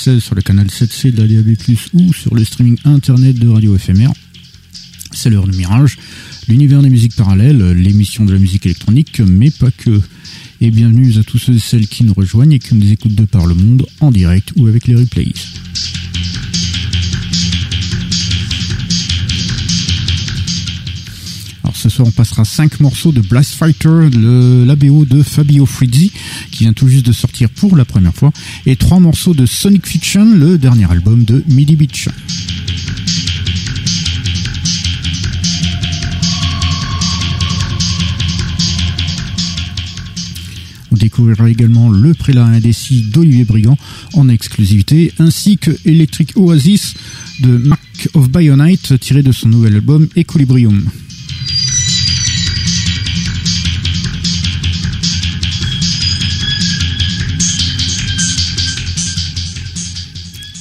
sur le canal 7C de la DAB+, ou sur le streaming internet de Radio FMR. C'est l'heure de Mirage, l'univers des musiques parallèles, l'émission de la musique électronique, mais pas que. Et bienvenue à tous ceux et celles qui nous rejoignent et qui nous écoutent de par le monde, en direct ou avec les replays. Ce soir on passera 5 morceaux de Blast Fighter, le, de Fabio Frizzi, qui vient tout juste de sortir pour la première fois, et 3 morceaux de Sonic Fiction, le dernier album de Midi Beach. On découvrira également le prélat indécis d'Olivier Brigand en exclusivité, ainsi que Electric Oasis de Mark of Bionite tiré de son nouvel album Equilibrium.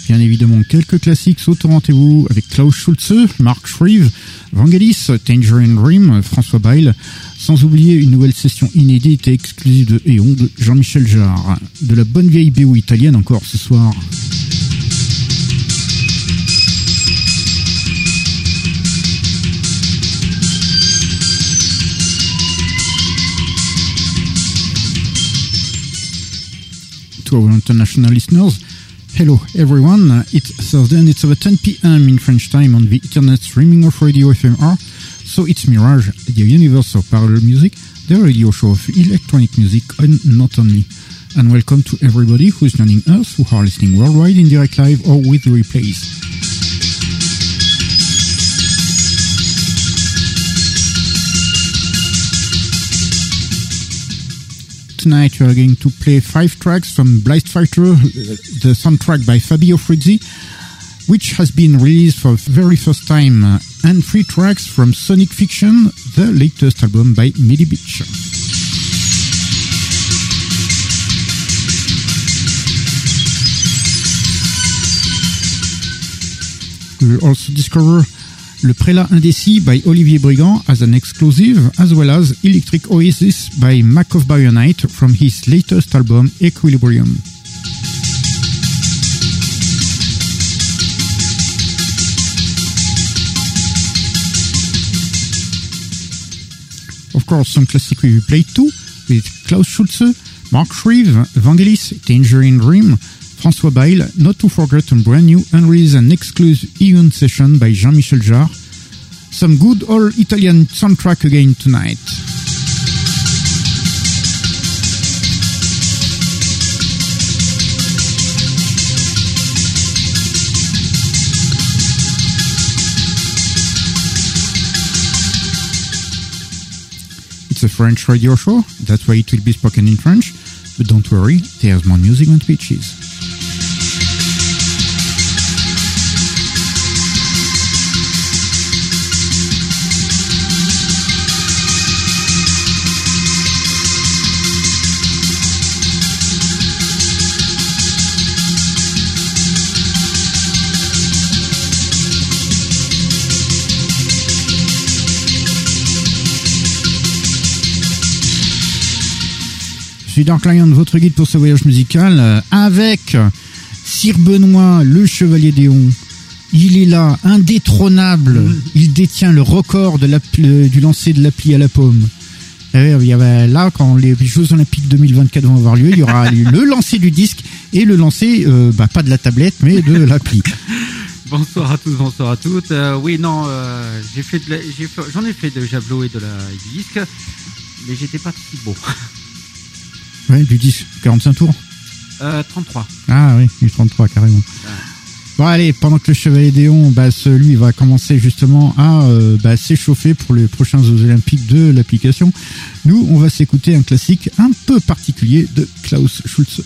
Bien évidemment, quelques classiques sautent au rendez-vous avec Klaus Schulze, Mark Shreve, Vangelis, Tangerine Dream, François Bail, sans oublier une nouvelle session inédite et exclusive de Eon de Jean-Michel Jarre. De la bonne vieille BO italienne encore ce soir. To our international listeners, Hello everyone, uh, it's Thursday and it's over 10 p.m. in French time on the internet streaming of Radio FMR. So it's Mirage, the universe of parallel music, the radio show of electronic music and not only. And welcome to everybody who's joining us, who are listening worldwide in direct live or with replays. Tonight we are going to play five tracks from Blast Fighter, uh, the soundtrack by Fabio Frizzi, which has been released for the very first time, uh, and three tracks from Sonic Fiction, the latest album by Midi Beach. We will also discover Le Prélat Indécis by Olivier Brigand as an exclusive, as well as Electric Oasis by Mac of Bionite from his latest album Equilibrium. Of course, some classic we played too, with Klaus Schulze, Mark Shreve, Vangelis, Tangerine Dream, François Bail, not to forget a brand new unreleased and exclusive Eon session by Jean-Michel Jarre. Some good old Italian soundtrack again tonight. It's a French radio show, that's why it will be spoken in French, but don't worry, there's more music and speeches. Suis Dark Lion, votre guide pour ce voyage musical, euh, avec Sir Benoît, le chevalier d'Éon, Il est là, indétrônable. Il détient le record de du lancer de l'appli à la paume. Eh il y avait là, quand les Jeux Olympiques 2024 vont avoir lieu, il y aura le lancer du disque et le lancer, euh, bah, pas de la tablette, mais de l'appli. bonsoir à tous, bonsoir à toutes. Euh, oui, non, euh, j'ai fait, j'en ai, fait de Javelot et de la disque, mais j'étais pas si beau. Ouais, du disque, 45 tours. 33. Ah oui, du 33 carrément. Bon allez, pendant que le Chevalier Déon, bah, lui va commencer justement à euh, bah, s'échauffer pour les prochains Jeux Olympiques de l'application, nous on va s'écouter un classique un peu particulier de Klaus Schulze.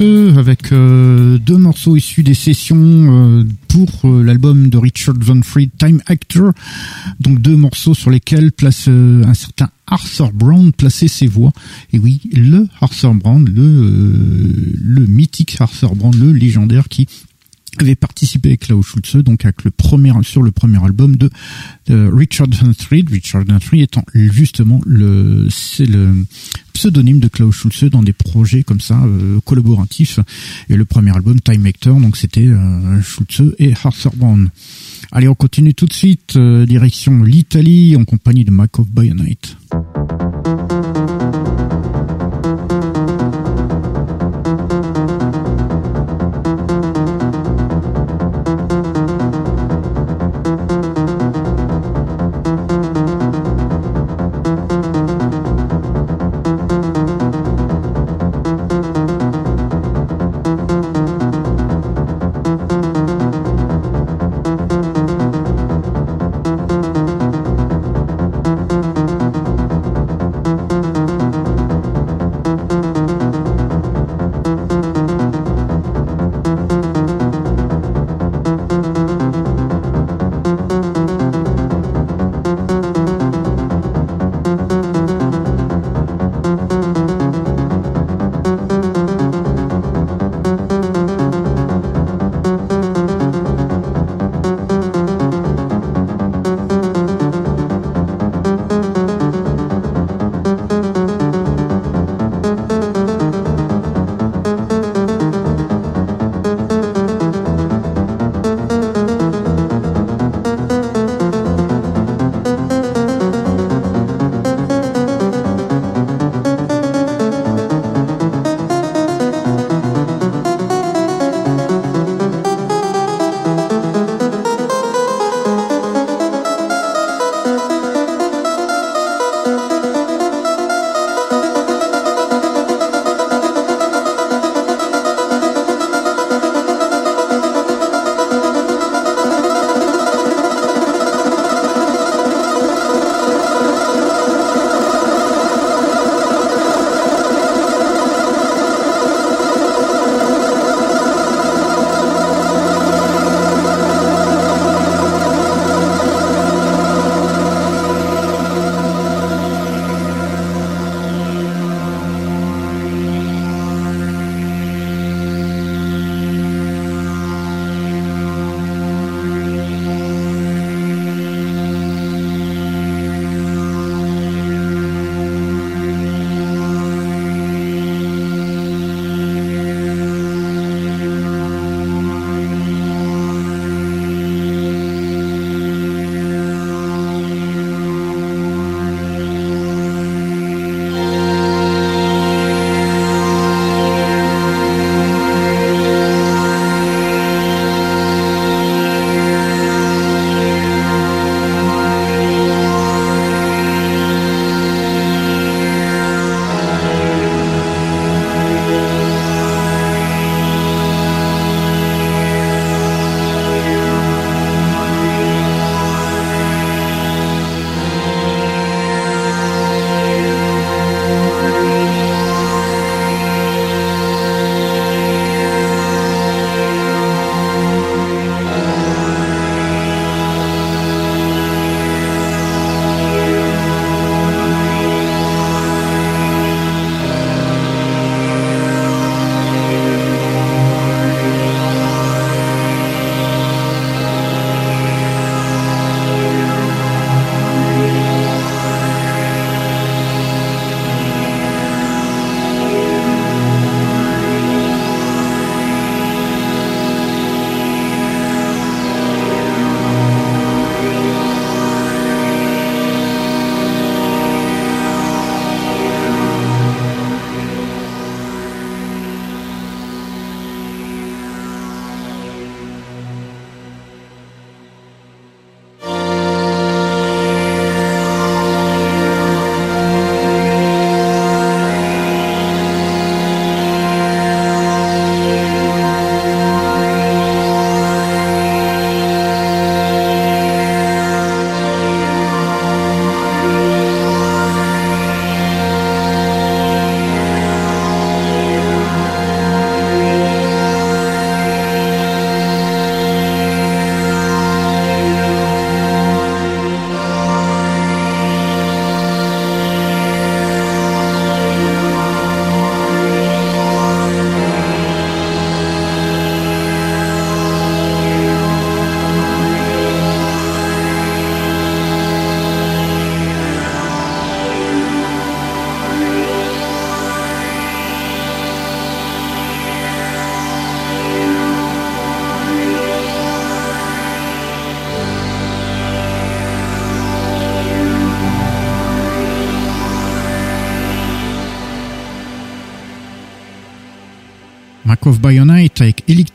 Avec euh, deux morceaux issus des sessions euh, pour euh, l'album de Richard Van Fried, Time Actor. Donc deux morceaux sur lesquels place un certain Arthur Brown plaçait ses voix. Et oui, le Arthur Brown, le, le mythique Arthur Brown, le légendaire qui avait participé avec Klaus Schulze, donc sur le premier album de, Richard Huntry, Richard Huntry étant justement le c'est le pseudonyme de Klaus Schulze dans des projets comme ça euh, collaboratifs. Et le premier album Time Hector, donc c'était euh, Schulze et Arthur Brown. Allez, on continue tout de suite euh, direction l'Italie en compagnie de Mike of Bionite. Mark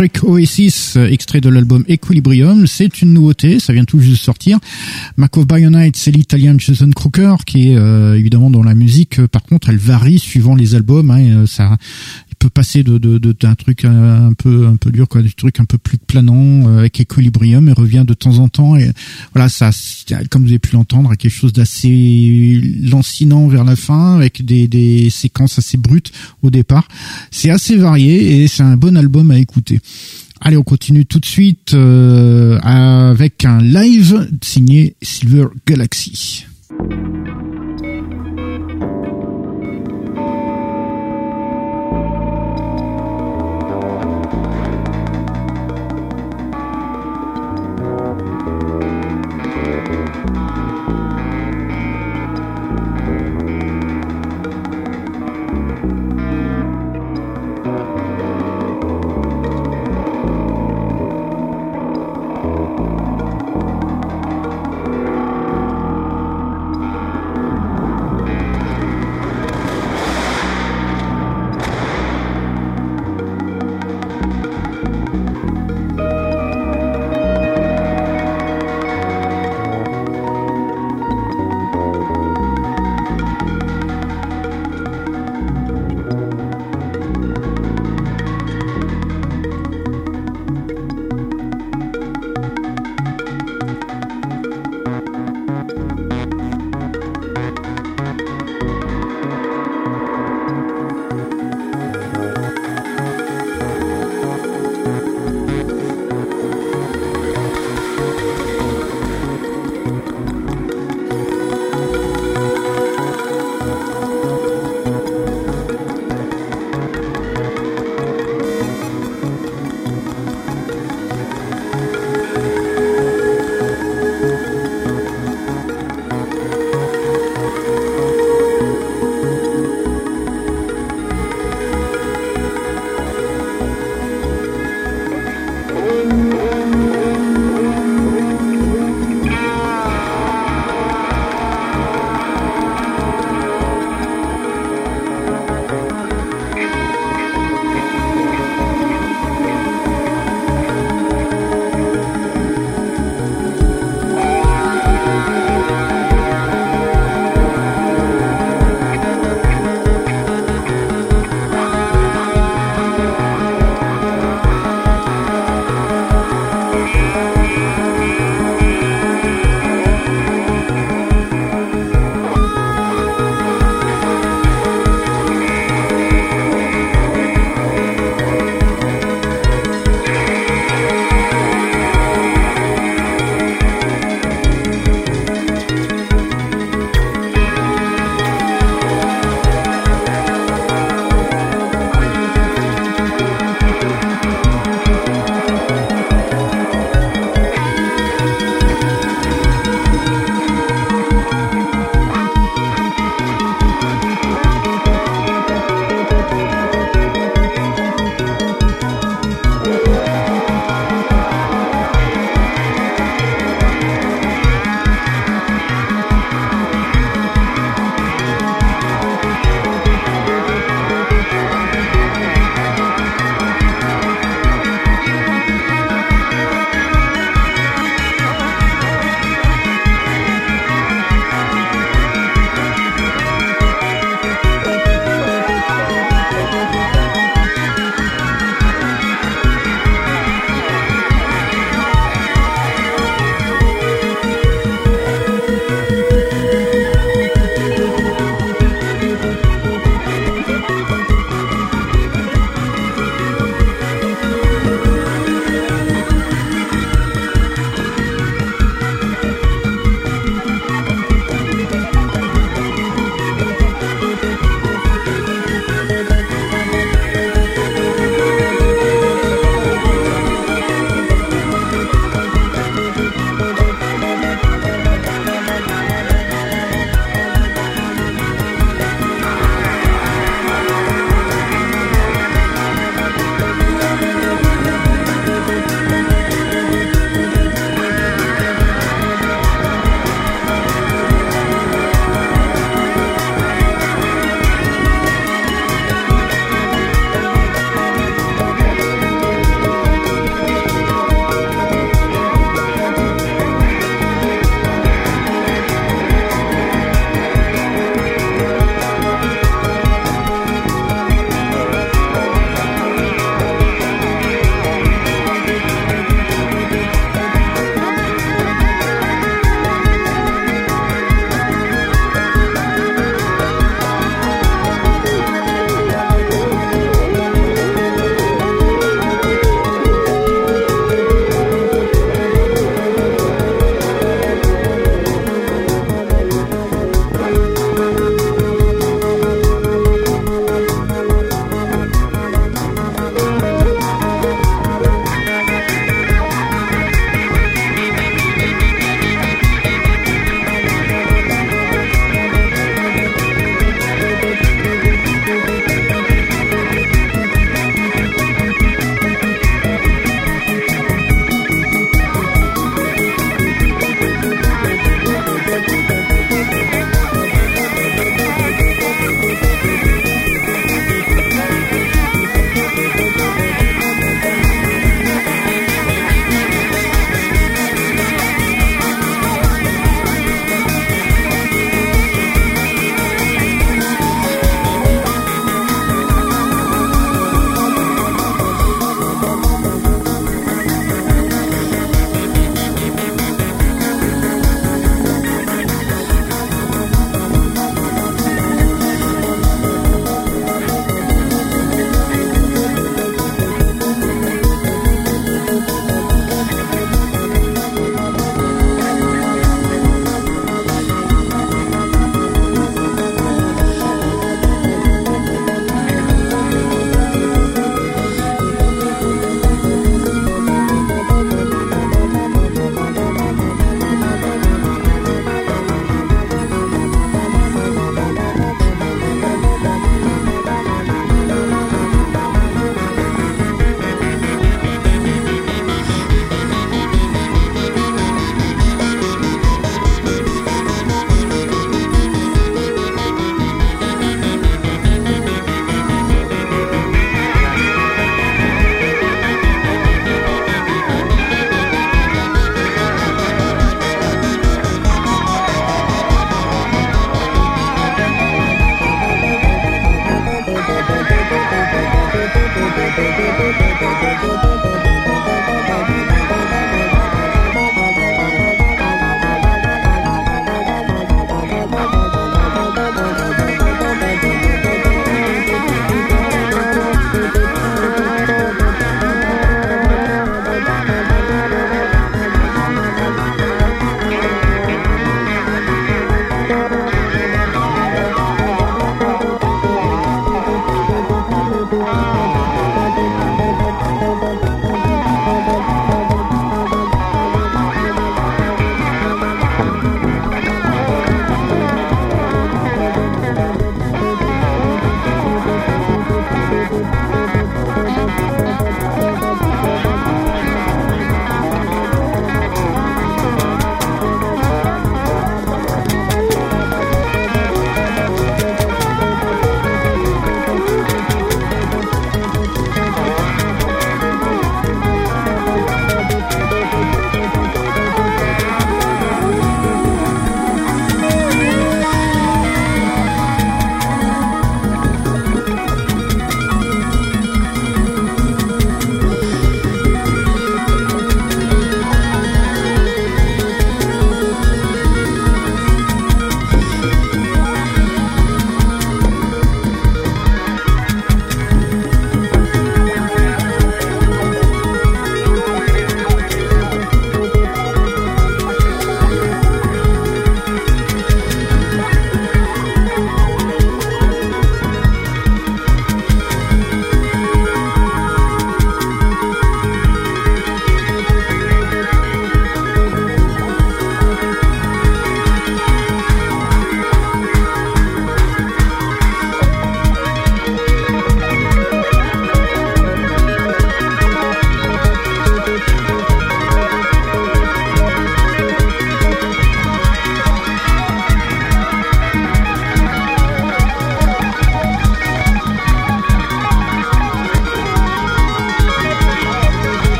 Electric Oasis, euh, extrait de l'album Equilibrium. C'est une nouveauté, ça vient tout juste de sortir. Mark of Bionite, c'est l'italien Jason Crooker qui est euh, évidemment dans la musique. Par contre, elle varie suivant les albums. Hein, ça, peut passer de d'un truc un, peu un peu dur quoi du truc un peu plus planant euh, avec Equilibrium et revient de temps en temps et voilà ça comme vous avez pu l'entendre quelque chose d'assez lancinant vers la fin avec des, des séquences assez brutes au départ c'est assez varié et c'est un bon album à écouter Allez, on continue tout de suite euh, avec un live signé Silver Galaxy.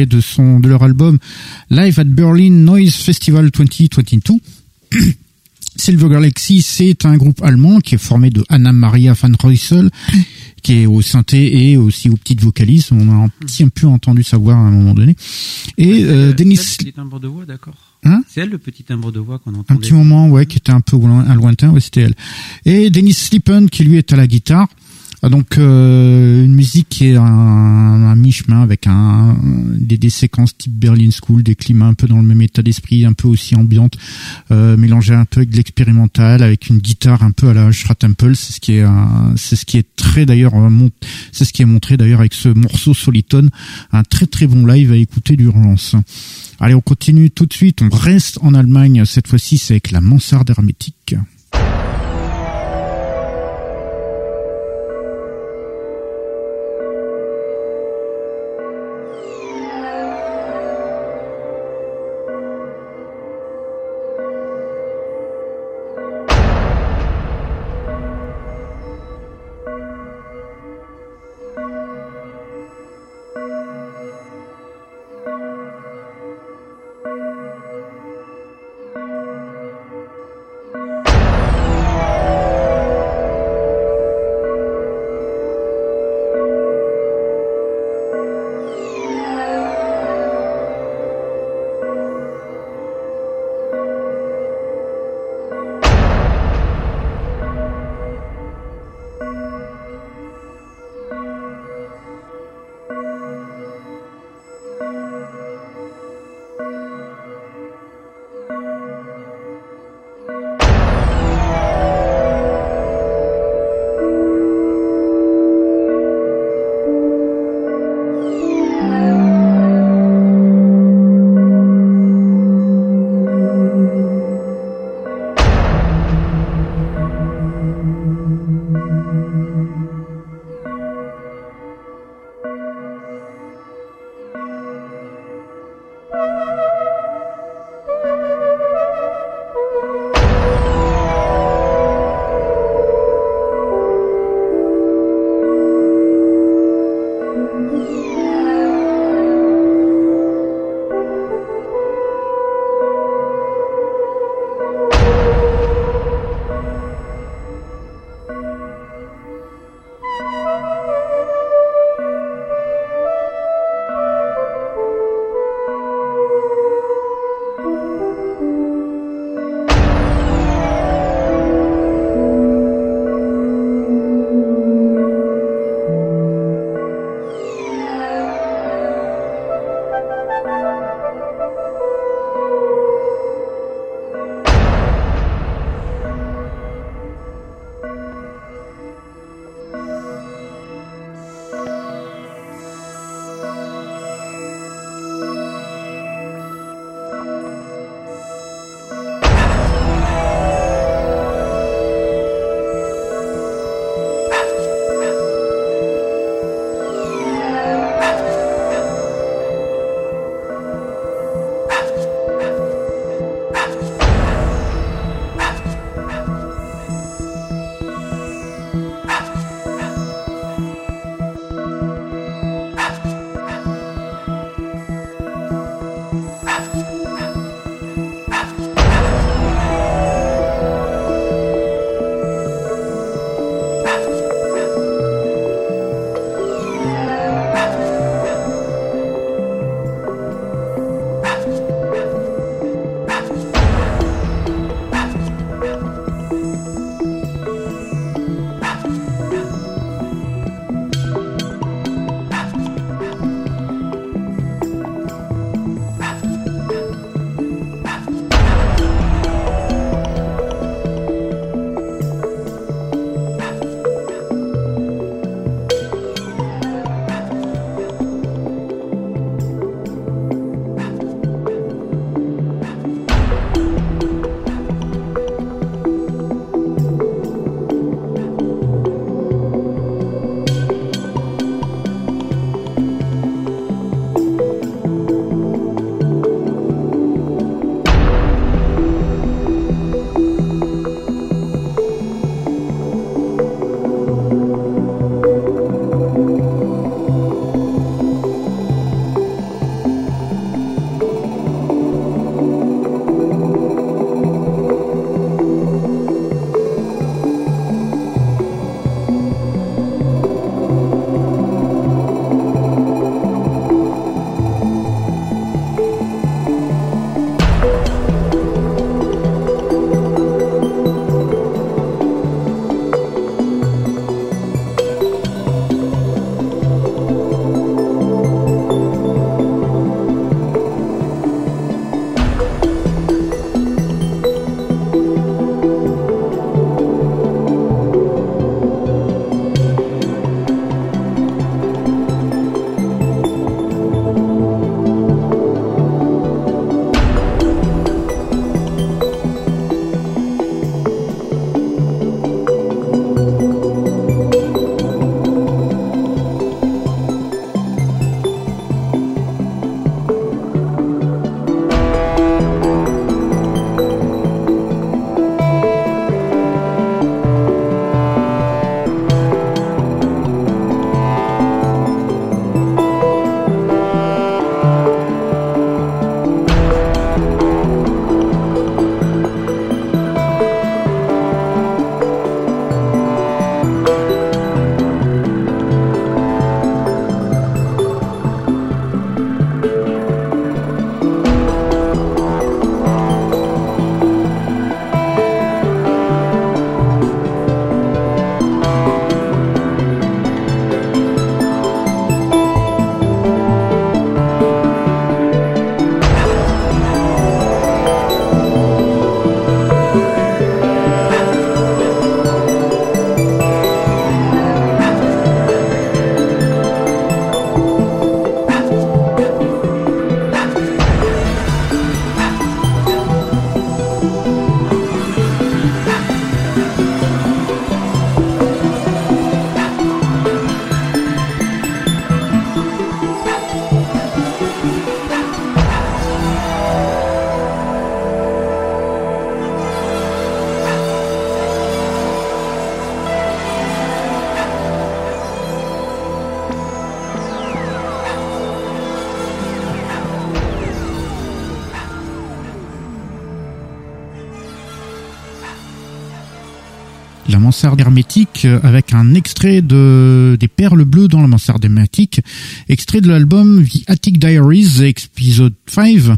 Extrait de son de leur album Live at Berlin Noise Festival 2022. Silver Galaxy, c'est un groupe allemand qui est formé de Anna Maria van Reusel, qui est au synthé et aussi aux petites vocalises. On a un petit peu entendu savoir à un moment donné. Et euh, Denis... C'est le petit timbre de voix, d'accord. Hein c'est elle le petit timbre de voix qu'on entend. Un petit moment, ouais, qui était un peu loin, lointain, ouais, c'était elle. Et Dennis Slippen, qui lui est à la guitare. Ah, donc euh, une musique qui est un, un mi-chemin avec un, des, des, séquences type Berlin School, des climats un peu dans le même état d'esprit, un peu aussi ambiante, euh, mélangé un peu avec de l'expérimental, avec une guitare un peu à la Shra Temple. C'est ce qui est c'est ce qui est très d'ailleurs c'est ce qui est montré d'ailleurs avec ce morceau Solitone, un très très bon live à écouter d'urgence. Allez, on continue tout de suite. On reste en Allemagne. Cette fois-ci, c'est avec la mansarde hermétique. Mansarde hermétique euh, avec un extrait de des perles bleues dans la mansarde hermétique, extrait de l'album The Attic Diaries épisode 5.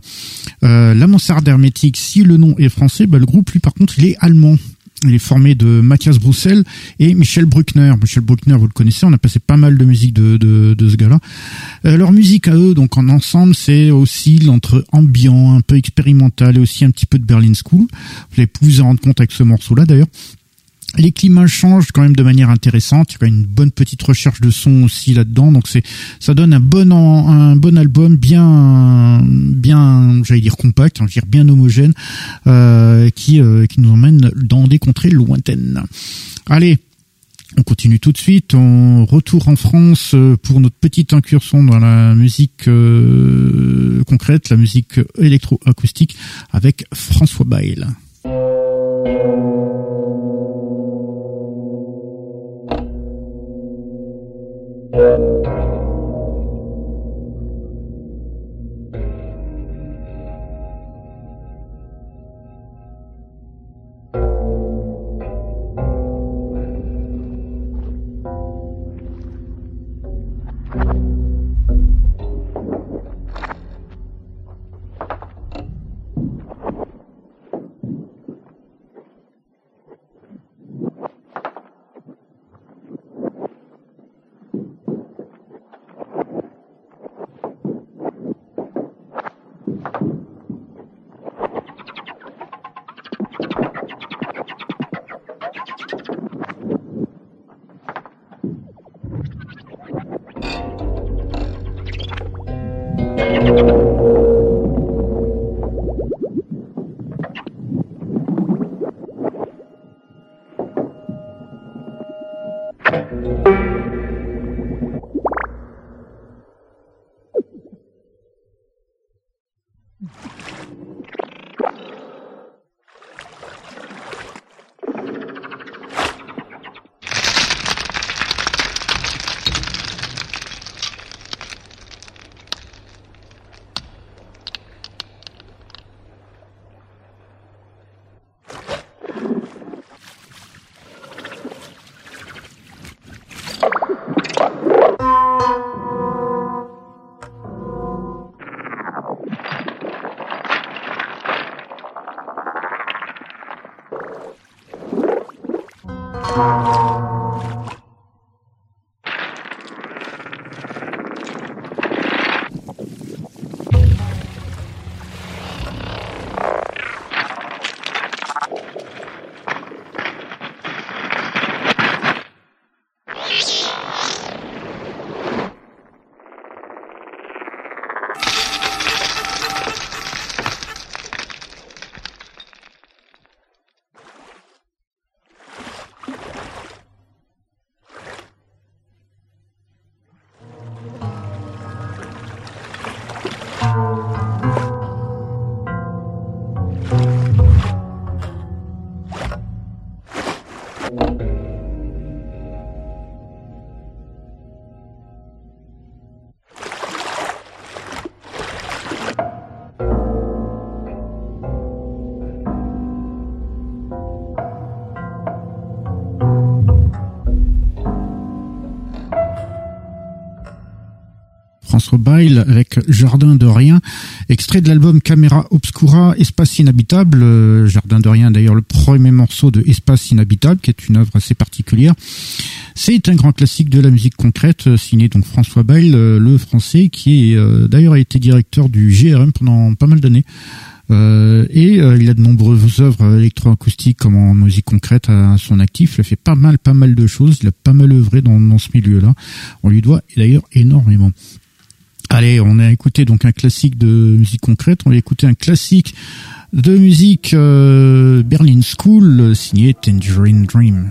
Euh, la mansarde hermétique, si le nom est français, bah, le groupe lui par contre il est allemand. Il est formé de Mathias Broussel et Michel Bruckner. Michel Bruckner, vous le connaissez, on a passé pas mal de musique de, de, ce gars-là. Euh, leur musique à eux, donc en ensemble, c'est aussi entre ambiant, un peu expérimental et aussi un petit peu de Berlin School. Vous allez vous en rendre compte avec ce morceau-là d'ailleurs. Les climats changent quand même de manière intéressante. Il y a une bonne petite recherche de son aussi là-dedans. Donc c'est, ça donne un bon, un bon album bien, bien, j'allais dire compact, hein, dire bien homogène, euh, qui, euh, qui nous emmène dans des contrées lointaines. Allez. On continue tout de suite, on retourne en France euh, pour notre petite incursion dans la musique concrète, la musique électroacoustique avec François Yeah. Bail. Bail avec Jardin de rien, extrait de l'album Camera Obscura, Espace inhabitable. Euh, Jardin de rien, d'ailleurs le premier morceau de Espace inhabitable, qui est une œuvre assez particulière. C'est un grand classique de la musique concrète, euh, signé donc François Bail, euh, le français, qui d'ailleurs a été directeur du GRM pendant pas mal d'années. et il a de nombreuses œuvres électroacoustiques comme en musique concrète à, son actif. Il a fait pas mal, pas mal de choses. Il a pas mal œuvré dans ce milieu-là. On lui doit d'ailleurs énormément. Allez, on a écouté donc un classique de musique concrète, on va écouter un classique de musique euh, Berlin School signé Tangerine Dream.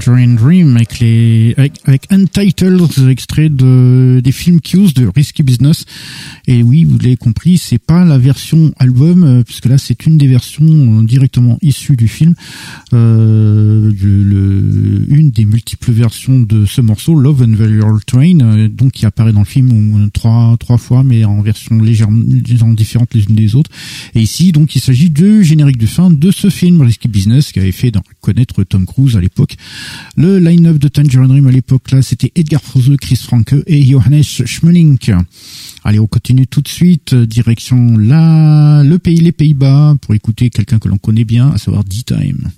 Tangerine Dream avec les avec, avec Untitled extrait de des films Q's de Risky Business. Et oui vous l'avez compris c'est pas la version album euh, puisque là c'est une des versions euh, directement issues du film de ce morceau Love and Valor Train euh, donc qui apparaît dans le film trois trois fois mais en version légèrement différente les unes des autres et ici donc il s'agit du générique de fin de ce film Risky Business qui avait fait connaître Tom Cruise à l'époque le line-up de Tangerine Dream à l'époque, là, c'était Edgar Froese, Chris Franke et Johannes Schmelink. Allez, on continue tout de suite, euh, direction là, le pays, les Pays-Bas, pour écouter quelqu'un que l'on connaît bien, à savoir D-Time.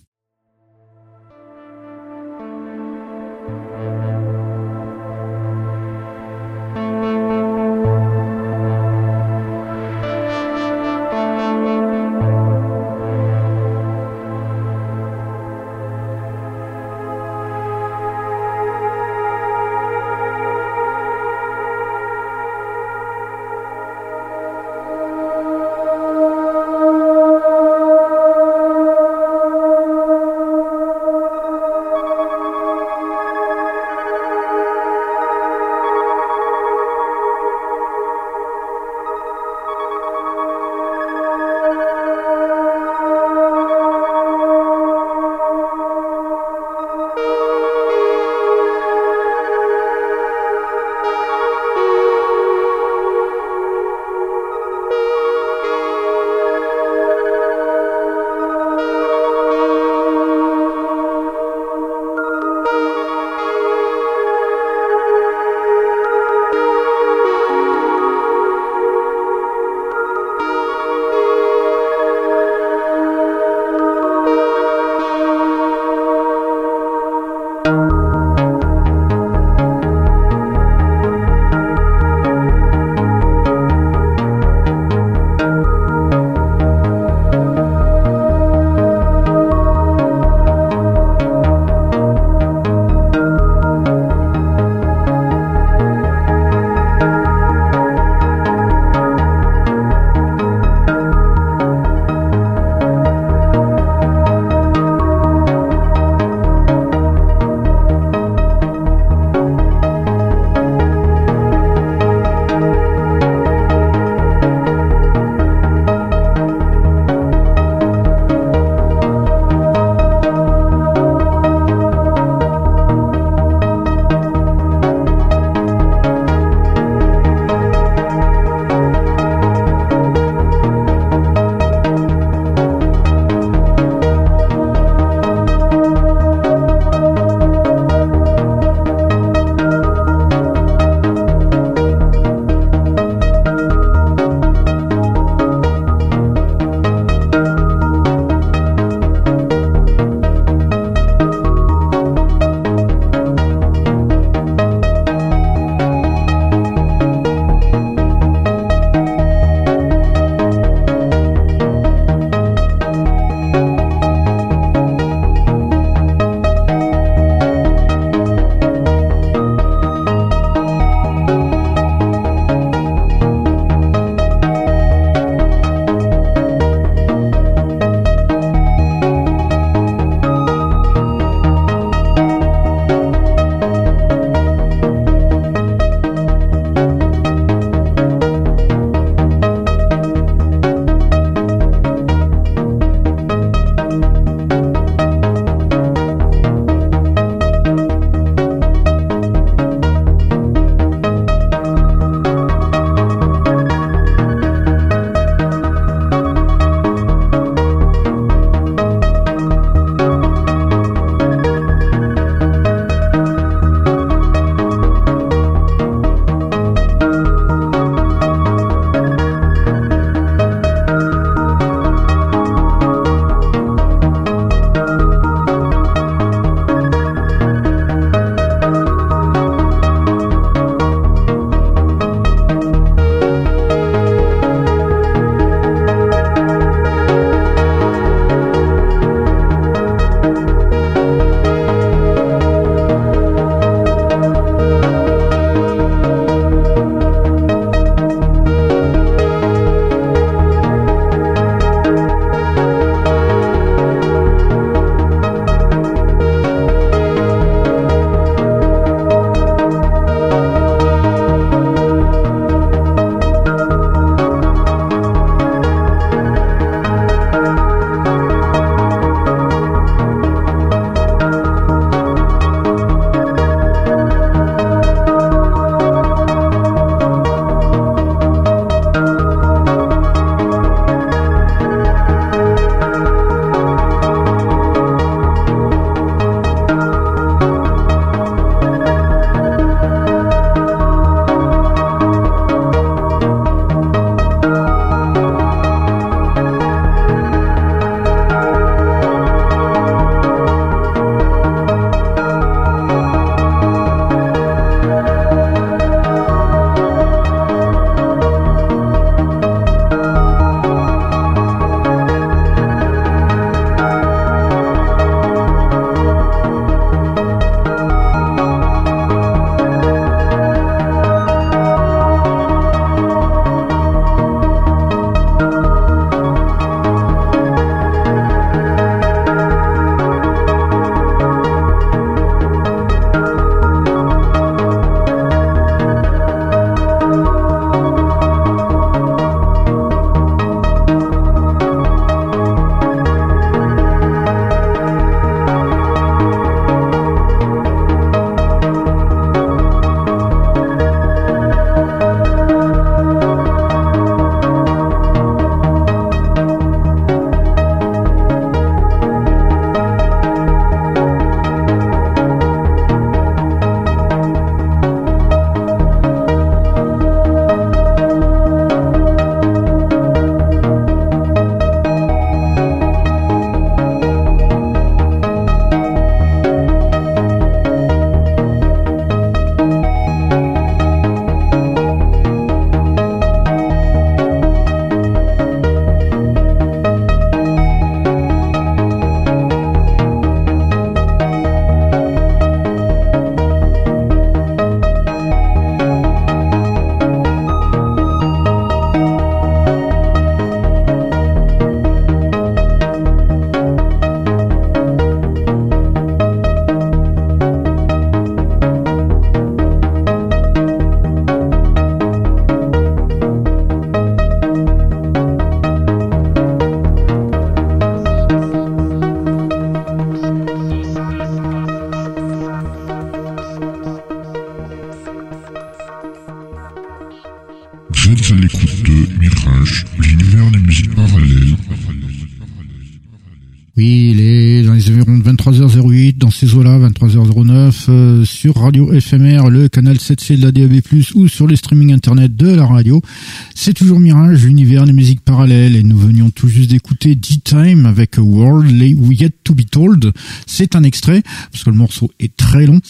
Radio FMR, le canal 7C de la DAB+, ou sur les streaming internet de la radio. C'est toujours Mirage, l'univers des musiques parallèles, et nous venions tout juste d'écouter D-Time avec World Yet to be Told. C'est un extrait, parce que le morceau est très long,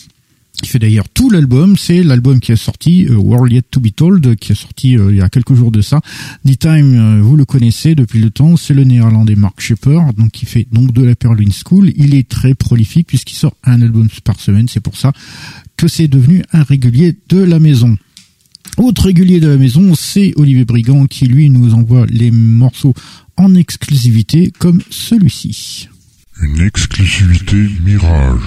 qui fait d'ailleurs tout l'album. C'est l'album qui est sorti, euh, World Yet to be Told, qui est sorti euh, il y a quelques jours de ça. The Time, euh, vous le connaissez depuis le temps, c'est le néerlandais Mark Shepper, donc qui fait donc de la Perlin School. Il est très prolifique puisqu'il sort un album par semaine. C'est pour ça que c'est devenu un régulier de la maison. Autre régulier de la maison, c'est Olivier Brigand qui lui nous envoie les morceaux en exclusivité comme celui-ci. Une exclusivité Mirage.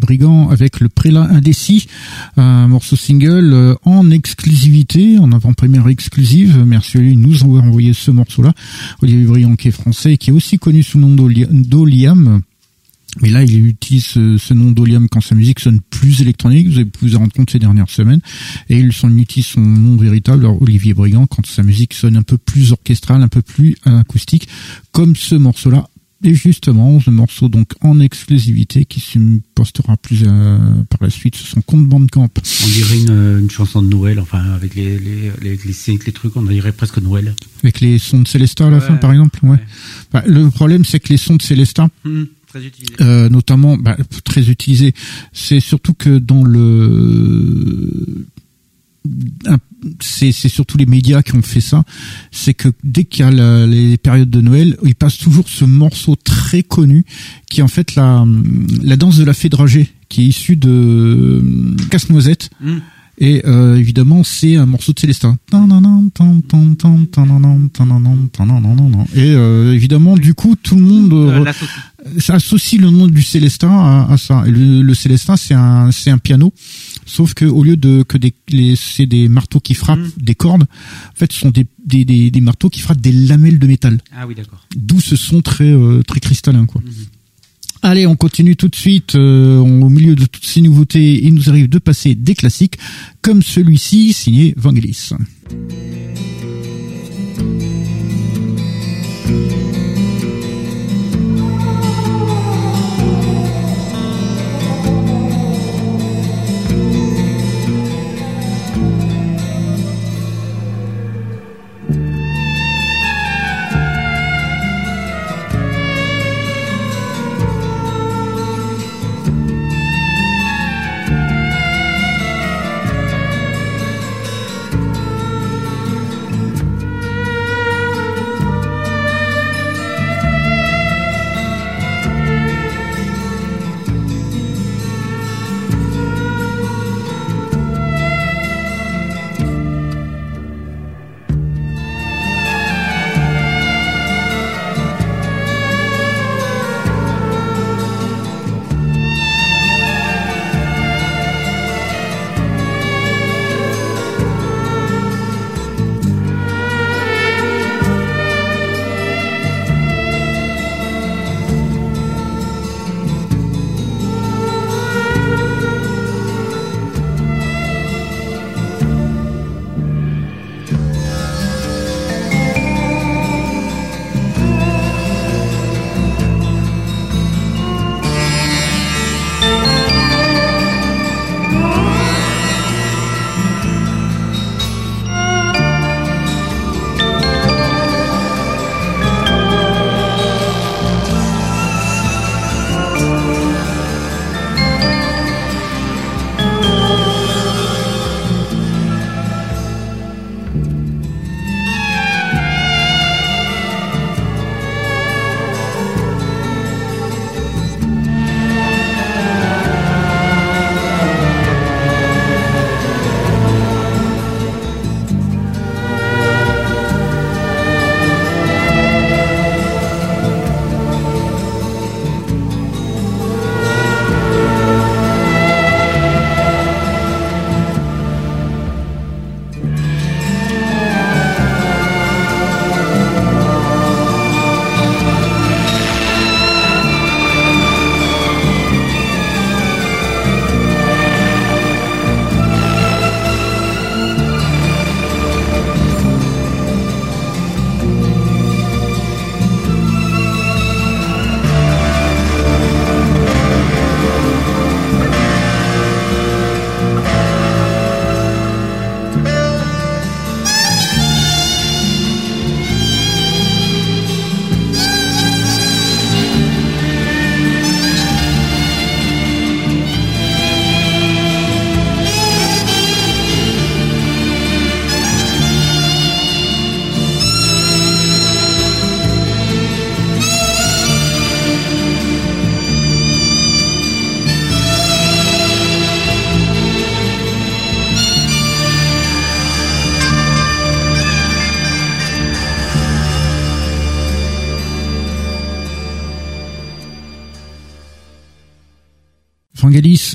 Olivier Brigand avec le prélat indécis, un morceau single euh, en exclusivité, en avant-première exclusive. Merci à lui nous avoir envoyé ce morceau-là. Olivier Brigand qui est français, qui est aussi connu sous le nom d'Oliam. Mais là, il utilise ce, nom d'Oliam quand sa musique sonne plus électronique. Vous avez pu vous en rendre compte ces dernières semaines. Et il utilise son nom véritable, Olivier Brigand, quand sa musique sonne un peu plus orchestrale, un peu plus acoustique, comme ce morceau-là et justement, ce morceau donc en exclusivité qui se postera plus euh, par la suite sur son compte Bandcamp. On dirait une, une, chanson de Noël, enfin avec les les, les, les, les, trucs, on dirait presque Noël. Avec les sons de Célestin à la fin, par exemple. Ouais. Bah, le problème, c'est que les sons de Célestin. Très utilisés. Euh, notamment bah, très utilisés. C'est surtout que dans le c'est surtout les médias qui ont fait ça, c'est que dès qu'il y a les périodes de Noël, ils passent toujours ce morceau très connu qui est en fait la, la danse de la fée dragée, qui est issue de euh, Casse-Noisette. Mm. Et euh, évidemment, c'est un morceau de Célestin. Et euh, évidemment, du coup, tout le monde euh, associe le nom du Célestin à, à ça. Et le, le Célestin, c'est un, c'est un piano Sauf que au lieu de que des c'est des marteaux qui frappent mm. des cordes, en fait, ce sont des, des, des, des, marteaux qui frappent des lamelles de métal. Ah oui, d'accord. D'où ce son très euh, très cristallin, quoi. Mm-hmm. Allez, on continue tout de suite. Euh, au milieu de toutes ces nouveautés, il nous arrive de passer des classiques comme celui-ci signé Vangelis.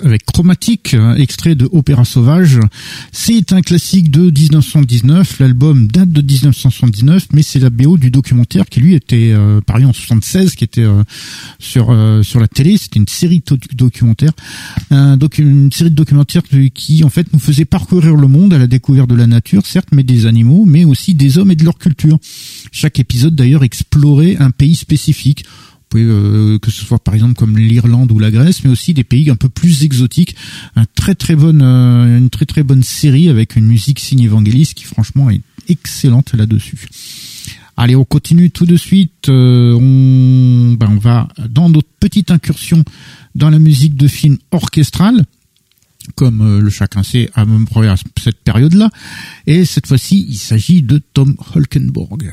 Avec Chromatique, extrait de Opéra Sauvage. C'est un classique de 1979. L'album date de 1979, mais c'est la BO du documentaire qui lui était euh, paru en 76, qui était euh, sur euh, sur la télé. C'était une série de documentaires, un une série de documentaires qui en fait nous faisait parcourir le monde à la découverte de la nature, certes, mais des animaux, mais aussi des hommes et de leur culture. Chaque épisode d'ailleurs explorait un pays spécifique euh, que ce soit par exemple comme l'Irlande ou la Grèce, mais aussi des pays un peu plus exotiques. Euh, une très très bonne série avec une musique signe Evangelis qui franchement est excellente là-dessus. Allez, on continue tout de suite. Euh, on, ben, on va dans notre petite incursion dans la musique de film orchestrale comme le chacun sait à même à cette période-là. Et cette fois-ci, il s'agit de Tom Holkenborg.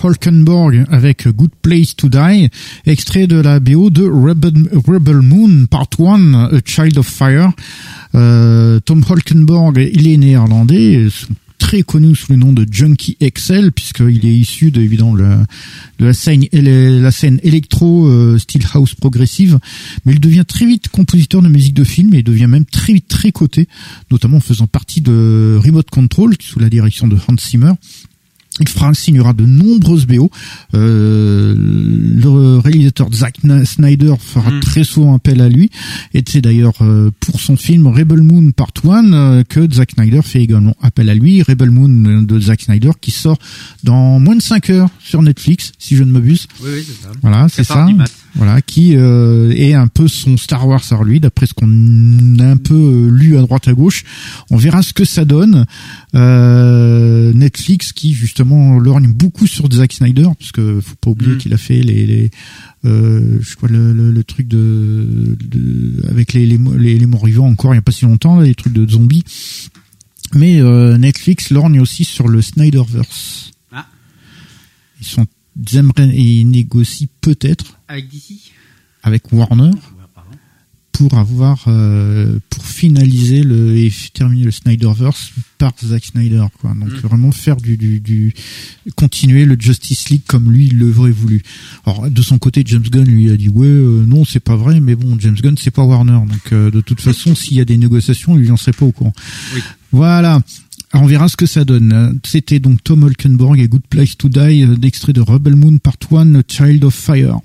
Holkenborg avec Good Place to Die, extrait de la BO de Rebel, Moon Part 1, A Child of Fire. Euh, Tom Holkenborg, il est néerlandais, très connu sous le nom de Junkie XL puisqu'il est issu de évidemment de la scène la scène électro euh, house progressive mais il devient très vite compositeur de musique de film et il devient même très vite très coté notamment en faisant partie de Remote Control sous la direction de Hans Zimmer il fera, signera de nombreuses BO. Euh, le réalisateur Zack Snyder fera mm. très souvent appel à lui. Et c'est d'ailleurs euh, pour son film Rebel Moon Part 1 euh, que Zack Snyder fait également appel à lui. Rebel Moon de Zack Snyder qui sort dans moins de 5 heures sur Netflix, si je ne m'abuse. Oui, oui, c'est ça. Voilà, c'est ça. Voilà, qui euh, est un peu son Star Wars à lui, d'après ce qu'on a un peu euh, lu à droite à gauche. On verra ce que ça donne. Euh, Netflix qui justement lorgne beaucoup sur Zack Snyder, parce que faut pas oublier mm. qu'il a fait les, les euh, je crois le, le, le truc de, de, avec les, les, les, morts vivants encore il y a pas si longtemps, les trucs de zombies. Mais euh, Netflix lorgne aussi sur le Snyderverse. Ah. Ils sont aimeraient ils négocient peut-être avec DC avec Warner pour avoir euh, pour finaliser le et terminer le Snyderverse par Zack Snyder quoi. Donc mm. vraiment faire du, du, du continuer le Justice League comme lui il l'aurait voulu. Alors de son côté James Gunn lui a dit ouais euh, non c'est pas vrai mais bon James Gunn c'est pas Warner. Donc euh, de toute façon s'il y a des négociations lui en serait pas au courant. Oui. voilà on verra ce que ça donne. C'était donc Tom Holkenborg et Good Place to Die, euh, d'extrait de Rebel Moon Part 1, Child of Fire.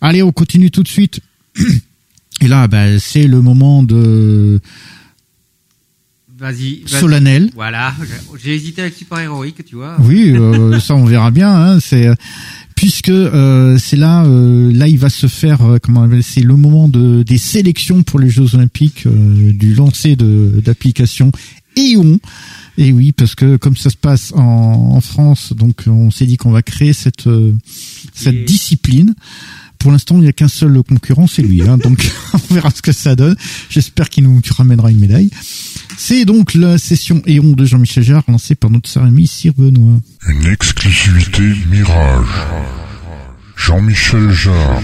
Allez, on continue tout de suite. Et là, bah, c'est le moment de... Vas-y. solennel. Voilà, j'ai hésité avec super héroïque, tu vois. Oui, euh, ça on verra bien. Hein, c'est puisque euh, c'est là, là il va se faire comment c'est le moment de des sélections pour les Jeux Olympiques du lancer de d'application EON. Et oui, parce que comme ça se passe en, en France, donc on s'est dit qu'on va créer cette euh, cette discipline. Pour l'instant, il n'y a qu'un seul concurrent, c'est lui. Hein, donc on verra ce que ça donne. J'espère qu'il nous ramènera une médaille. C'est donc la session Éon de Jean-Michel Jarre lancée par notre ami Sir Benoît. Une exclusivité Mirage. Jean-Michel Jarre.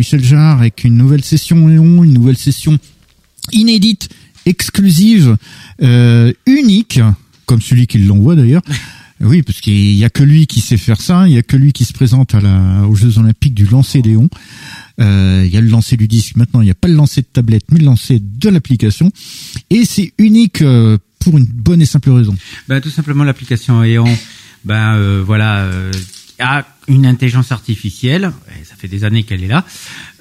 Jean-Michel Jarre avec une nouvelle session Léon, une nouvelle session inédite, exclusive, euh, unique, comme celui qui l'envoie d'ailleurs. Oui, parce qu'il y a que lui qui sait faire ça. Il y a que lui qui se présente à la, aux Jeux Olympiques du lancer Léon. Euh, il y a le lancer du disque. Maintenant, il n'y a pas le lancer de tablette, mais le lancer de l'application. Et c'est unique euh, pour une bonne et simple raison. Ben, tout simplement, l'application Eon, ben voilà, a une intelligence artificielle. et ça fait des années qu'elle est là.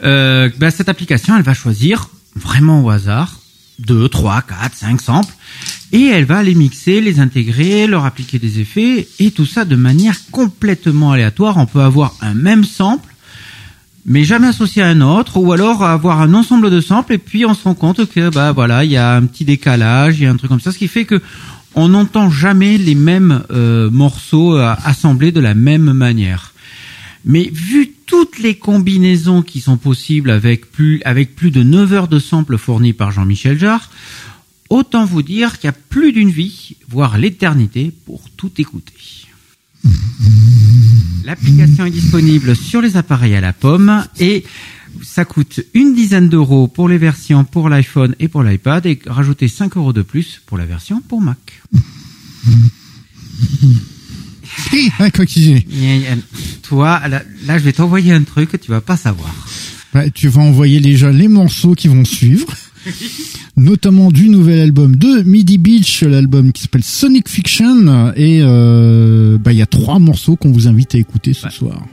Euh, ben, cette application, elle va choisir vraiment au hasard deux, trois, quatre, cinq samples et elle va les mixer, les intégrer, leur appliquer des effets et tout ça de manière complètement aléatoire. On peut avoir un même sample mais jamais associé à un autre ou alors avoir un ensemble de samples et puis on se rend compte que bah voilà, il y a un petit décalage, il y a un truc comme ça ce qui fait que on n'entend jamais les mêmes euh, morceaux euh, assemblés de la même manière. Mais vu toutes les combinaisons qui sont possibles avec plus, de 9 heures de samples fournis par Jean-Michel Jarre, autant vous dire qu'il y a plus d'une vie, voire l'éternité, pour tout écouter. L'application est disponible sur les appareils à la pomme et ça coûte une dizaine d'euros pour les versions pour l'iPhone et pour l'iPad et rajouter 5 euros de plus pour la version pour Mac. Un coquillé. Toi, là, là, je vais t'envoyer un truc que tu vas pas savoir. Bah, tu vas envoyer déjà les morceaux qui vont suivre, notamment du nouvel album de Midi Beach, l'album qui s'appelle Sonic Fiction, et euh, bah, il y a trois morceaux qu'on vous invite à écouter ce Ouais. soir.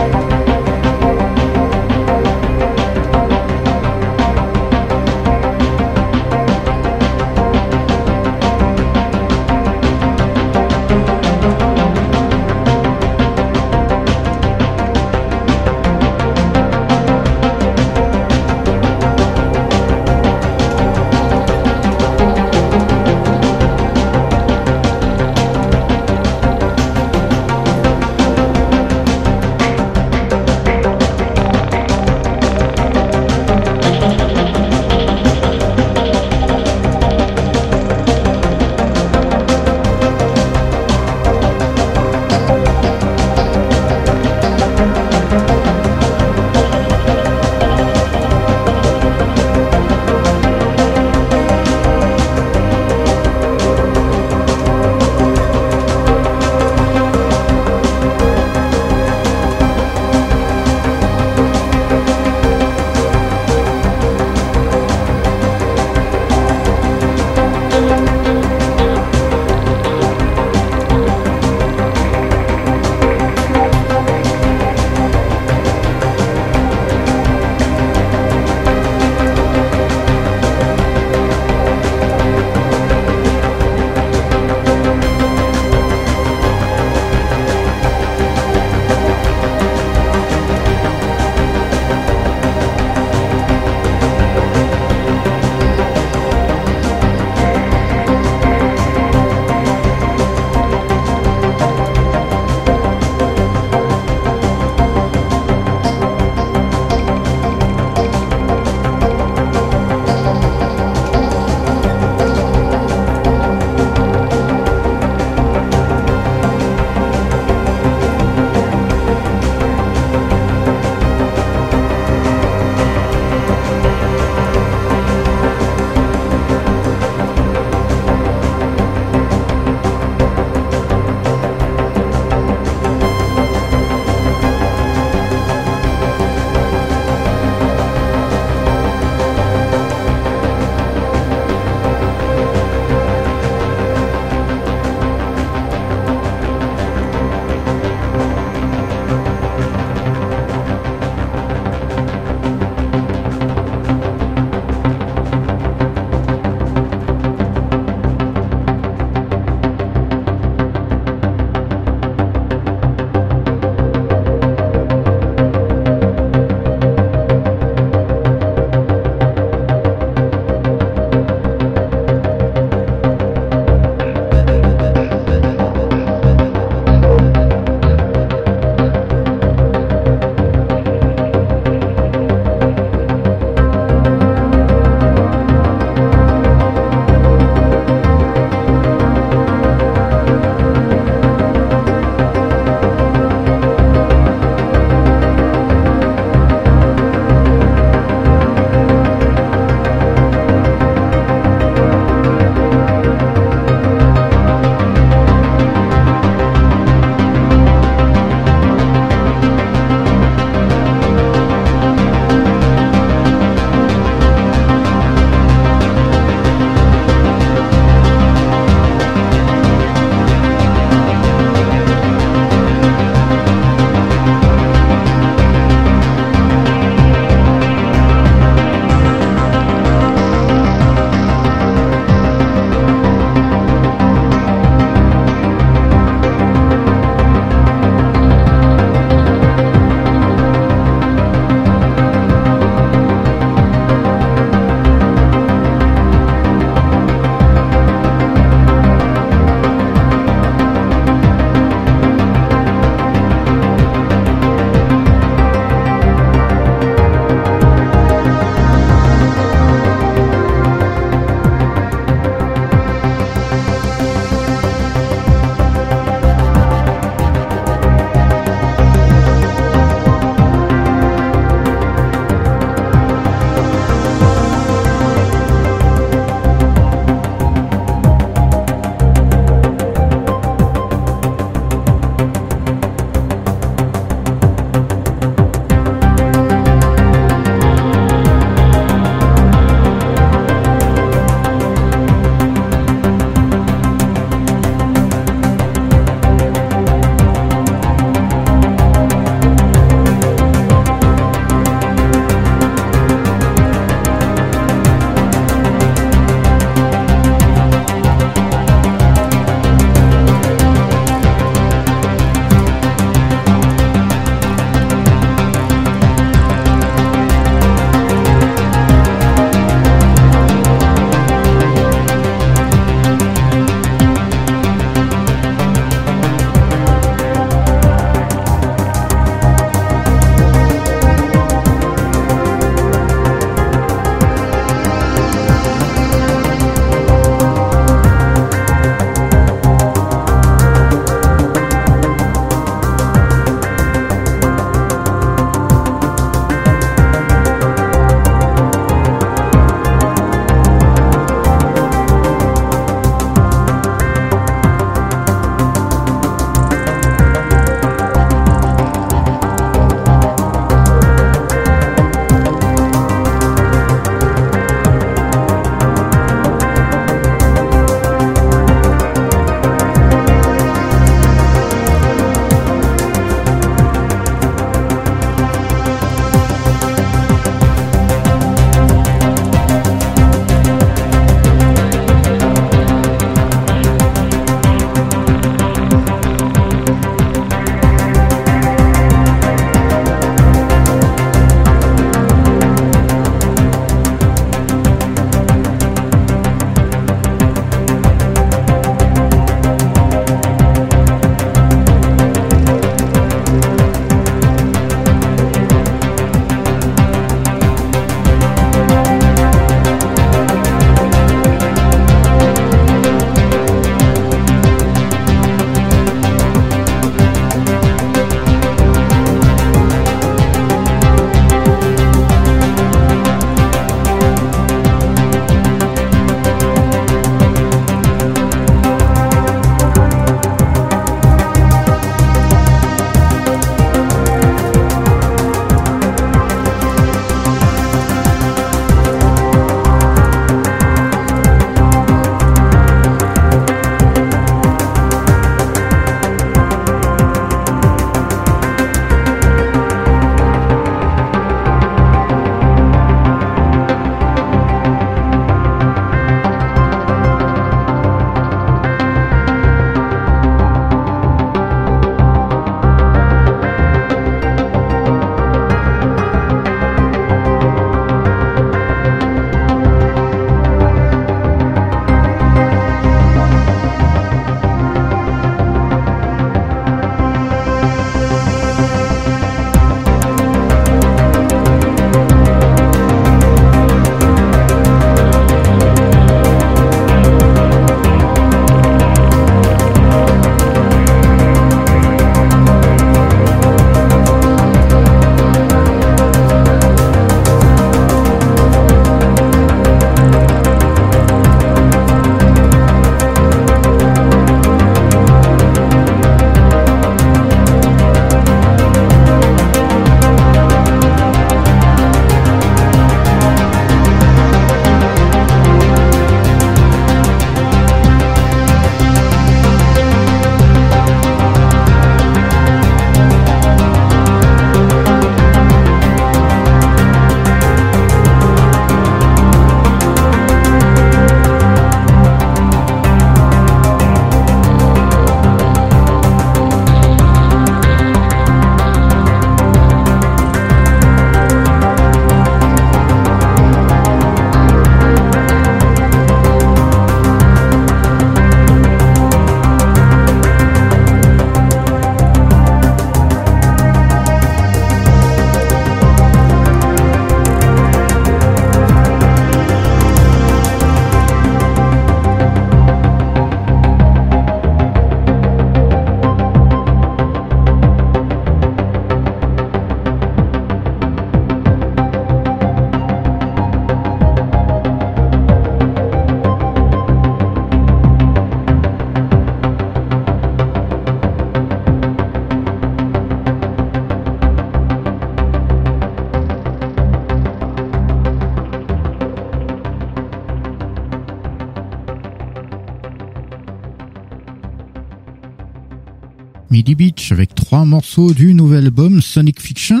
Du nouvel album Sonic Fiction.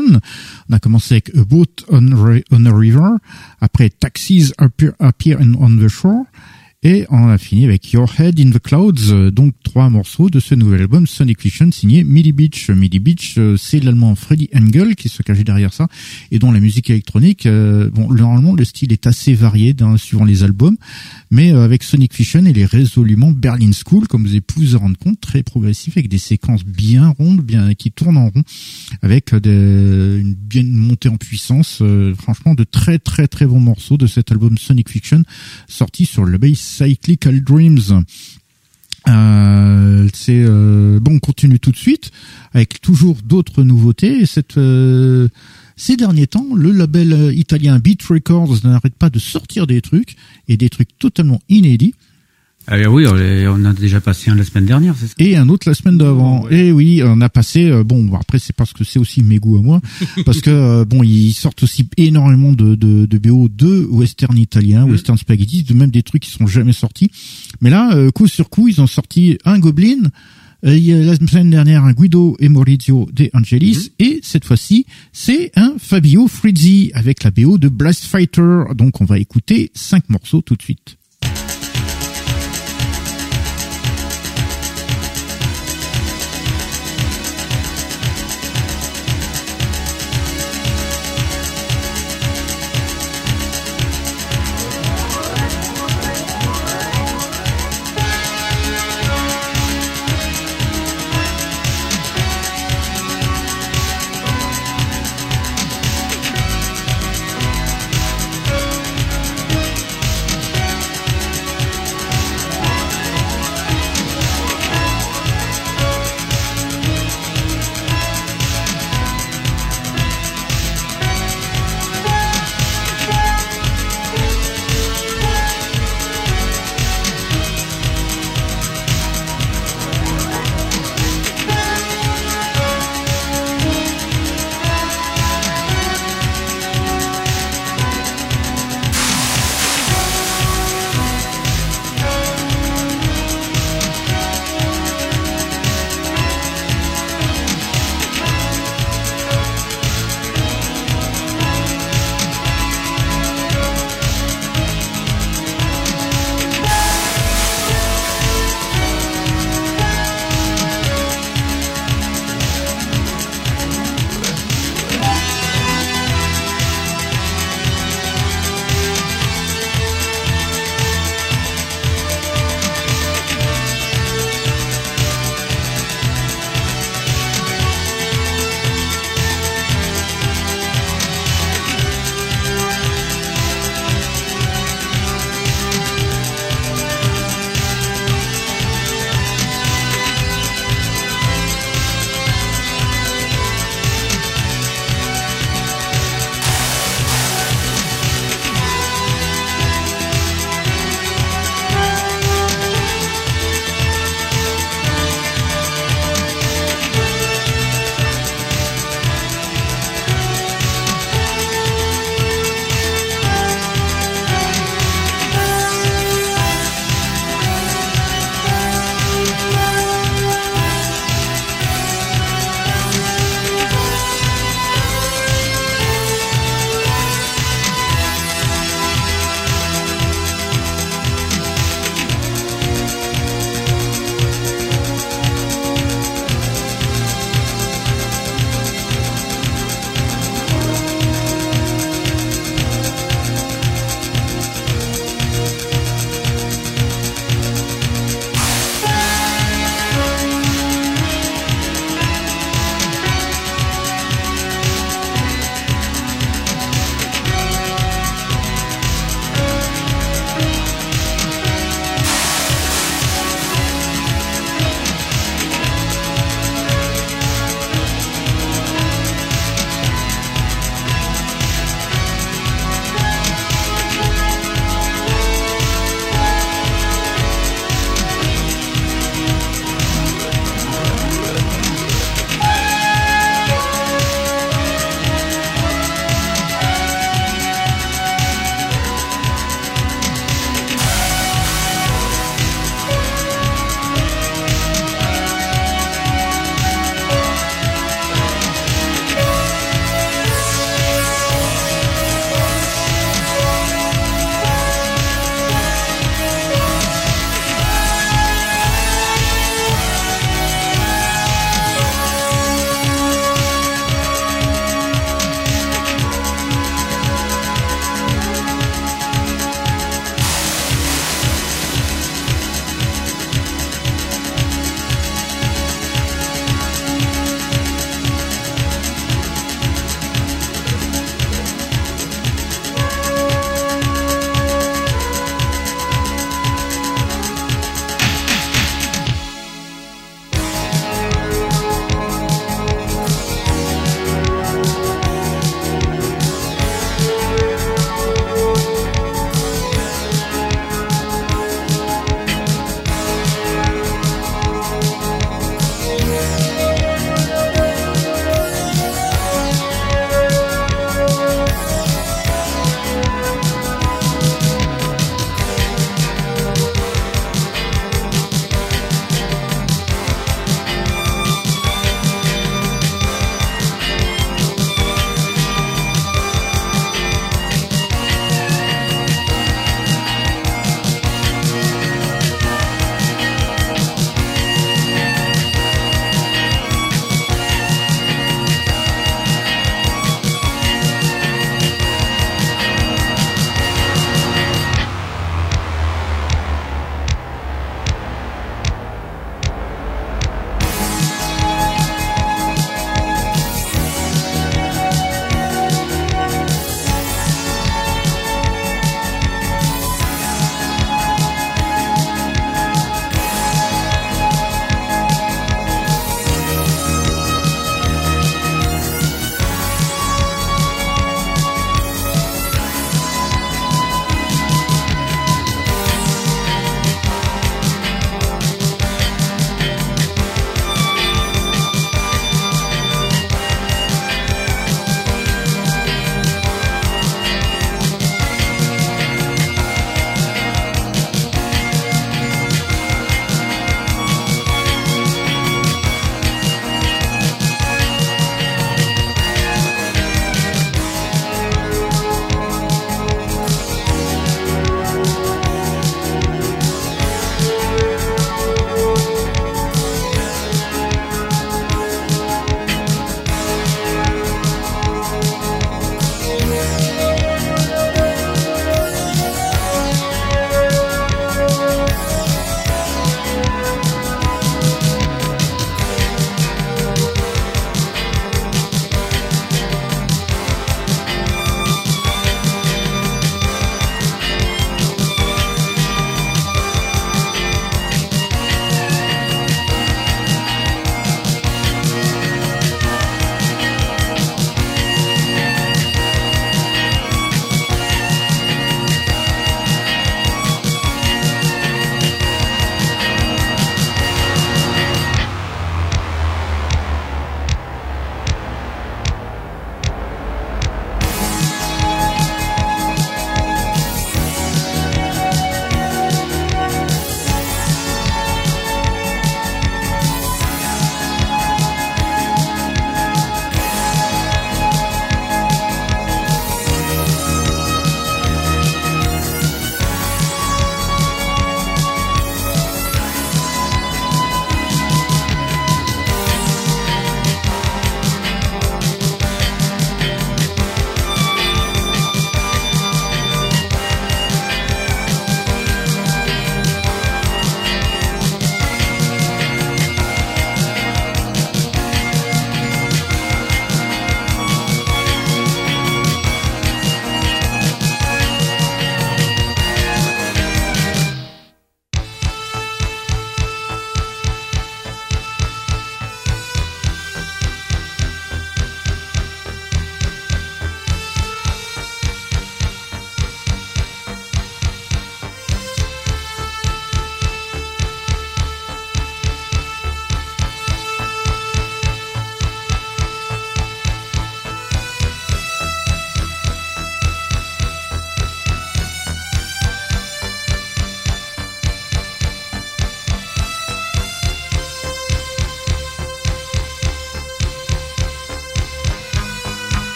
On a commencé avec A Boat on, a River, après Taxis Appear, Appear on the Shore, et on a fini avec Your Head in the Clouds, donc trois morceaux de ce nouvel album Sonic Fiction signé Midi Beach. Midi Beach, euh, c'est l'allemand Freddy Engel qui se cache derrière ça et dont la musique électronique, euh, bon, normalement le style est assez varié suivant les albums, mais avec Sonic Fiction, il est résolument Berlin School, comme vous avez pu vous en rendre compte, très progressif avec des séquences bien rondes, bien qui tournent en rond, avec des, une bien montée en puissance. franchement, de très très très bons morceaux de cet album Sonic Fiction sorti sur le base Cyclical Dreams. Euh, c'est euh, bon, on continue tout de suite avec toujours d'autres nouveautés. cette, euh, ces derniers temps, le label italien Beat Records n'arrête pas de sortir des trucs et des trucs totalement inédits. Ah oui, on a déjà passé un la semaine dernière, c'est ça? Et un autre la semaine d'avant. Et oui, on a passé. Euh, bon, après c'est parce que c'est aussi mes goûts à moi, parce que euh, bon, ils sortent aussi énormément de, de, de BO de western italien, mm. western spaghetti, de même des trucs qui sont jamais sortis. Mais là, euh, coup sur coup, ils ont sorti un Goblin. Il y a la semaine dernière un Guido et Maurizio De Angelis mm. et cette fois-ci c'est un Fabio Frizzi avec la BO de Blast Fighter. Donc on va écouter cinq morceaux tout de suite.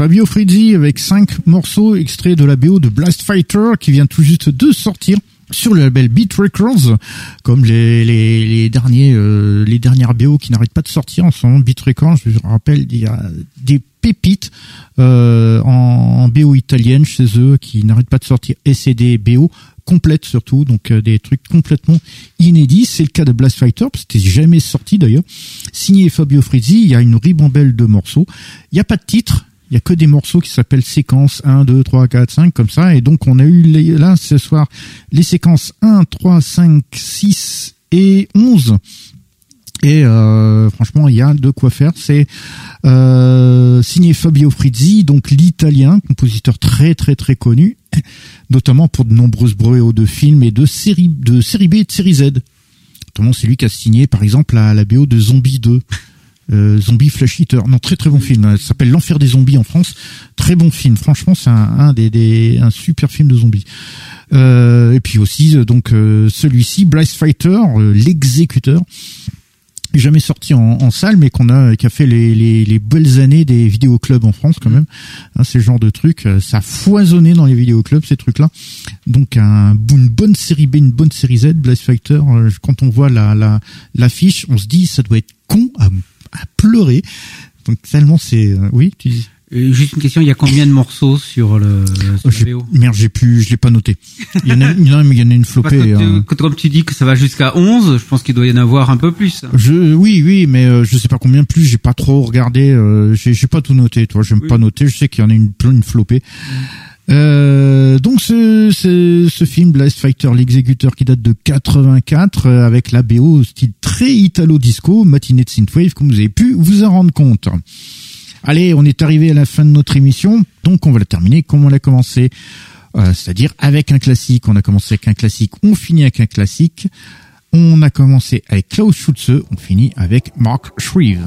Fabio Frizzi avec cinq morceaux extraits de la BO de Blast Fighter qui vient tout juste de sortir sur le label Beat Records, comme les, derniers euh, les dernières BO qui n'arrêtent pas de sortir en ce moment. Beat Records, je vous rappelle, il y a des pépites euh, en, BO italienne chez eux qui n'arrêtent pas de sortir et des BO complètes surtout, donc euh, des trucs complètement inédits. C'est le cas de Blast Fighter, c'était jamais sorti d'ailleurs. Signé Fabio Frizzi, il y a une ribambelle de morceaux. Il n'y a pas de titre, il y a que des morceaux qui s'appellent séquences 1, 2, 3, 4, 5, comme ça. Et donc, on a eu là, ce soir, les séquences 1, 3, 5, 6 et 11. Et euh, franchement, il y a de quoi faire. C'est euh, signé Fabio Frizzi, donc l'italien, compositeur très très très connu, notamment pour de nombreuses bréaux de films et de séries de série B et de série Z. Notamment, c'est lui qui a signé, par exemple, la, la BO de Zombie 2. Euh, Zombie Flash Eater. Non, très très bon film. Ça s'appelle L'enfer des zombies en France. Très bon film. Franchement, c'est un, des, des, un super film de zombies. Euh, et puis aussi euh, donc celui-ci, Blast Fighter, l'exécuteur jamais sorti en, salle, mais qu'on a, qui a fait les, les, les, belles années des vidéoclubs en France quand même. Hein, ces genres de trucs, ça a foisonné dans les vidéoclubs ces trucs-là. Donc un, une bonne série B, une bonne série Z, Blast Fighter. Quand on voit la l'affiche, la, on se dit ça doit être con à pleurer. Donc tellement c'est euh, oui, tu dis. Euh, juste une question, il y a combien de morceaux sur le sur oh, Merde, j'ai plus, je l'ai pas noté. Il y en a, il y en a, mais il y en a une flopée. Parce hein. comme tu dis que ça va jusqu'à 11, je pense qu'il doit y en avoir un peu plus. Je, oui, oui, mais euh, je sais pas combien plus. J'ai pas trop regardé. J'ai, j'ai pas tout noté. Toi, j'aime oui. pas noter. Je sais qu'il y en a une plein une flopée. Mm. Euh, donc ce, ce, ce, film Blast Fighter l'exécuteur qui date de 84 euh, avec la BO style très italo disco matinée de synthwave comme vous avez pu vous en rendre compte. Allez, on est arrivé à la fin de notre émission, donc on va la terminer comme on l'a commencé, euh, c'est-à-dire avec un classique. On a commencé avec un classique, on finit avec un classique. On a commencé avec Klaus Schutze, on finit avec Mark Shreve.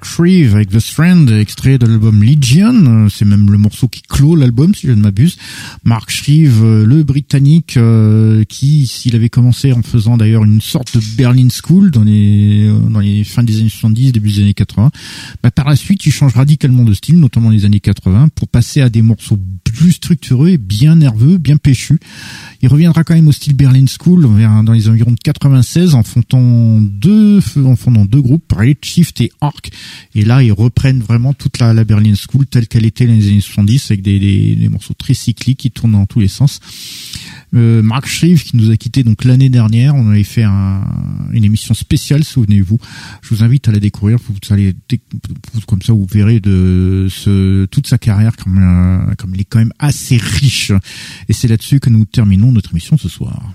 Mark Shreve avec The Strand, extrait de l'album Legion. C'est même le morceau qui clôt l'album, si je ne m'abuse. Mark Shreve, euh, le Britannique, euh, qui, s'il avait commencé en faisant d'ailleurs une sorte de Berlin School dans les euh, dans les fins des années 70, début des années 80, bah, par la suite, il change radicalement de style, notamment les années 80, pour passer à des morceaux plus structureux, bien nerveux, bien péchus. Il reviendra quand même au style Berlin School dans les environs de 96 en fondant deux, en fondant deux groupes, Shift et Arc. Et là, ils reprennent vraiment toute la, Berlin School telle qu'elle était dans les années 70 avec des, morceaux très cycliques qui tournent dans tous les sens. Euh, Mark Shreve qui nous a quitté donc l'année dernière, on avait fait un, une émission spéciale, souvenez-vous. Je vous invite à la découvrir. Vous allez comme ça, vous verrez de ce, toute sa carrière comme, euh, comme il est quand même assez riche. Et c'est là-dessus que nous terminons notre émission ce soir.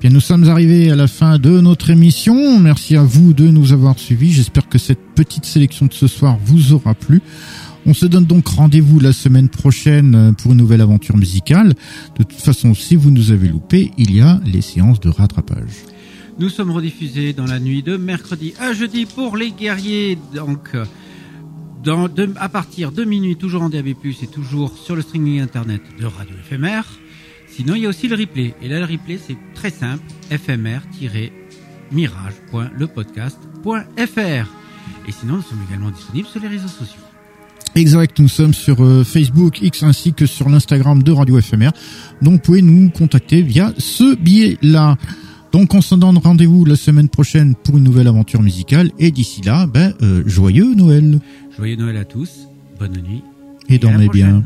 Bien, nous sommes arrivés à la fin de notre émission. Merci à vous de nous avoir suivis. J'espère que cette petite sélection de ce soir vous aura plu. On se donne donc rendez-vous la semaine prochaine pour une nouvelle aventure musicale. De toute façon, si vous nous avez loupé, il y a les séances de rattrapage. Nous sommes rediffusés dans la nuit de mercredi à jeudi pour les guerriers. Donc, à partir de minuit, toujours en DAB+, et toujours sur le streaming internet de Radio Éphémère. Sinon, il y a aussi le replay. Et là, le replay, c'est très simple. fmr-mirage.lepodcast.fr. Et sinon, nous sommes également disponibles sur les réseaux sociaux. Exact, nous sommes sur euh, Facebook, X ainsi que sur l'Instagram de Radio FMR. Donc, vous pouvez nous contacter via ce biais-là. Donc on se donne rendez-vous la semaine prochaine pour une nouvelle aventure musicale. Et d'ici là, ben, euh, joyeux Noël. Joyeux Noël à tous. Bonne nuit. Et, et dormez bien.